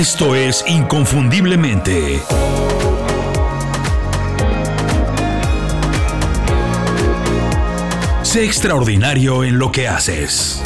Esto es Inconfundiblemente. Sé extraordinario en lo que haces.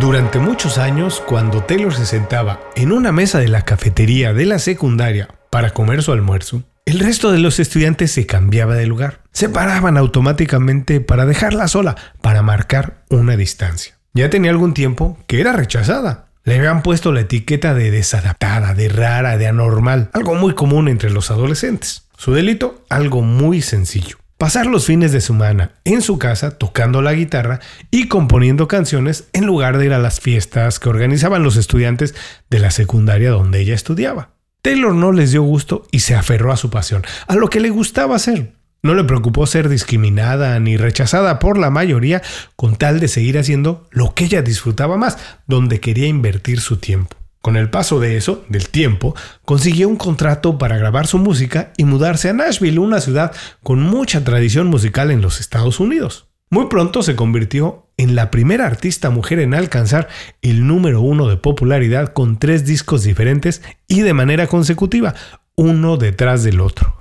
Durante muchos años, cuando Taylor se sentaba en una mesa de la cafetería de la secundaria para comer su almuerzo, el resto de los estudiantes se cambiaba de lugar. Se paraban automáticamente para dejarla sola, para marcar una distancia. Ya tenía algún tiempo que era rechazada. Le habían puesto la etiqueta de desadaptada, de rara, de anormal, algo muy común entre los adolescentes. Su delito, algo muy sencillo pasar los fines de semana en su casa tocando la guitarra y componiendo canciones en lugar de ir a las fiestas que organizaban los estudiantes de la secundaria donde ella estudiaba. Taylor no les dio gusto y se aferró a su pasión, a lo que le gustaba hacer. No le preocupó ser discriminada ni rechazada por la mayoría con tal de seguir haciendo lo que ella disfrutaba más, donde quería invertir su tiempo. Con el paso de eso, del tiempo, consiguió un contrato para grabar su música y mudarse a Nashville, una ciudad con mucha tradición musical en los Estados Unidos. Muy pronto se convirtió en la primera artista mujer en alcanzar el número uno de popularidad con tres discos diferentes y de manera consecutiva, uno detrás del otro.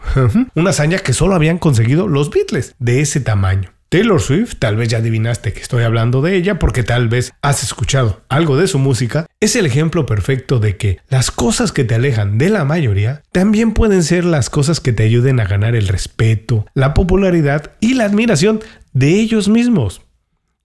Una hazaña que solo habían conseguido los Beatles de ese tamaño. Taylor Swift, tal vez ya adivinaste que estoy hablando de ella porque tal vez has escuchado algo de su música, es el ejemplo perfecto de que las cosas que te alejan de la mayoría también pueden ser las cosas que te ayuden a ganar el respeto, la popularidad y la admiración de ellos mismos.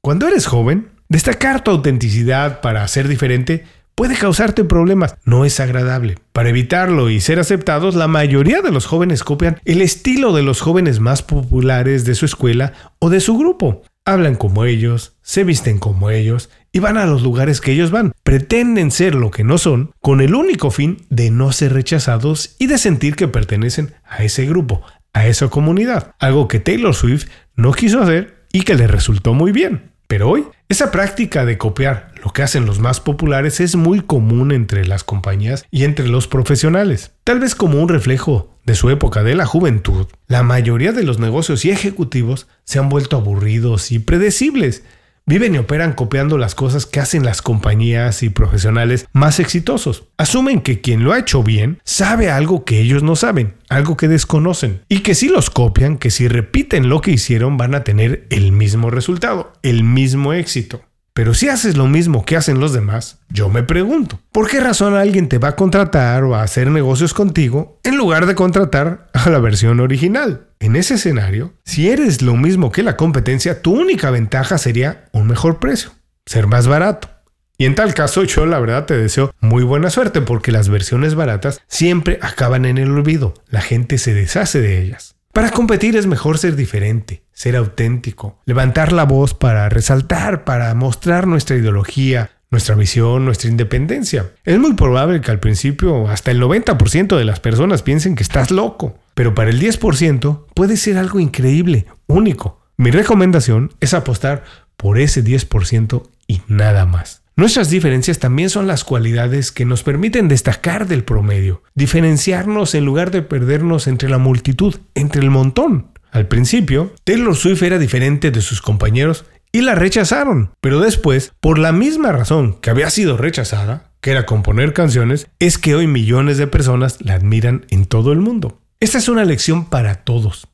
Cuando eres joven, destacar tu autenticidad para ser diferente puede causarte problemas. No es agradable. Para evitarlo y ser aceptados, la mayoría de los jóvenes copian el estilo de los jóvenes más populares de su escuela o de su grupo. Hablan como ellos, se visten como ellos y van a los lugares que ellos van. Pretenden ser lo que no son con el único fin de no ser rechazados y de sentir que pertenecen a ese grupo, a esa comunidad. Algo que Taylor Swift no quiso hacer y que le resultó muy bien. Pero hoy, esa práctica de copiar lo que hacen los más populares es muy común entre las compañías y entre los profesionales. Tal vez como un reflejo de su época de la juventud, la mayoría de los negocios y ejecutivos se han vuelto aburridos y predecibles Viven y operan copiando las cosas que hacen las compañías y profesionales más exitosos. Asumen que quien lo ha hecho bien sabe algo que ellos no saben, algo que desconocen, y que si los copian, que si repiten lo que hicieron van a tener el mismo resultado, el mismo éxito. Pero si haces lo mismo que hacen los demás, yo me pregunto, ¿por qué razón alguien te va a contratar o a hacer negocios contigo en lugar de contratar a la versión original? En ese escenario, si eres lo mismo que la competencia, tu única ventaja sería un mejor precio, ser más barato. Y en tal caso yo la verdad te deseo muy buena suerte porque las versiones baratas siempre acaban en el olvido, la gente se deshace de ellas. Para competir es mejor ser diferente, ser auténtico, levantar la voz para resaltar, para mostrar nuestra ideología, nuestra visión, nuestra independencia. Es muy probable que al principio hasta el 90% de las personas piensen que estás loco, pero para el 10% puede ser algo increíble, único. Mi recomendación es apostar por ese 10% y nada más. Nuestras diferencias también son las cualidades que nos permiten destacar del promedio, diferenciarnos en lugar de perdernos entre la multitud, entre el montón. Al principio, Taylor Swift era diferente de sus compañeros y la rechazaron, pero después, por la misma razón que había sido rechazada, que era componer canciones, es que hoy millones de personas la admiran en todo el mundo. Esta es una lección para todos.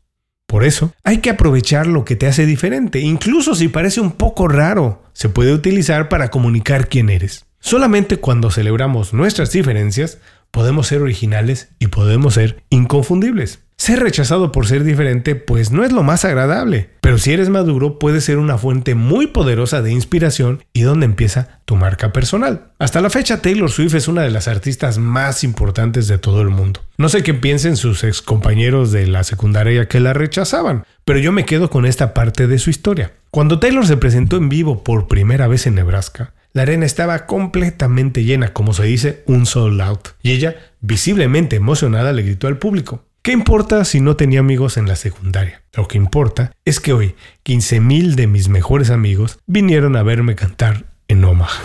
Por eso, hay que aprovechar lo que te hace diferente, incluso si parece un poco raro, se puede utilizar para comunicar quién eres. Solamente cuando celebramos nuestras diferencias, podemos ser originales y podemos ser inconfundibles. Ser rechazado por ser diferente pues no es lo más agradable, pero si eres maduro puede ser una fuente muy poderosa de inspiración y donde empieza tu marca personal. Hasta la fecha Taylor Swift es una de las artistas más importantes de todo el mundo. No sé qué piensen sus ex compañeros de la secundaria que la rechazaban, pero yo me quedo con esta parte de su historia. Cuando Taylor se presentó en vivo por primera vez en Nebraska, la arena estaba completamente llena, como se dice, un sold out, y ella, visiblemente emocionada, le gritó al público, ¿Qué importa si no tenía amigos en la secundaria? Lo que importa es que hoy 15.000 de mis mejores amigos vinieron a verme cantar en Omaha.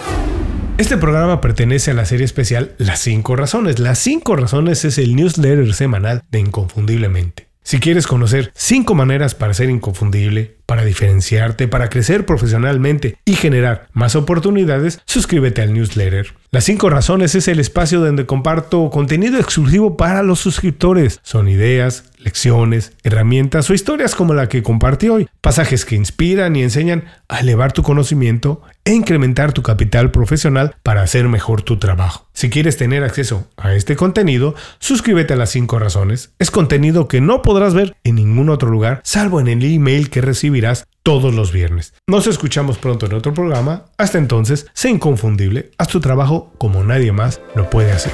Este programa pertenece a la serie especial Las 5 Razones. Las 5 Razones es el newsletter semanal de Inconfundiblemente. Si quieres conocer 5 maneras para ser inconfundible, Para diferenciarte, para crecer profesionalmente y generar más oportunidades, suscríbete al newsletter. Las 5 razones es el espacio donde comparto contenido exclusivo para los suscriptores. Son ideas, lecciones, herramientas o historias como la que compartí hoy, pasajes que inspiran y enseñan a elevar tu conocimiento e incrementar tu capital profesional para hacer mejor tu trabajo. Si quieres tener acceso a este contenido, suscríbete a las 5 razones. Es contenido que no podrás ver en ningún otro lugar, salvo en el email que recibirás todos los viernes. Nos escuchamos pronto en otro programa. Hasta entonces, sé inconfundible, haz tu trabajo como nadie más lo puede hacer.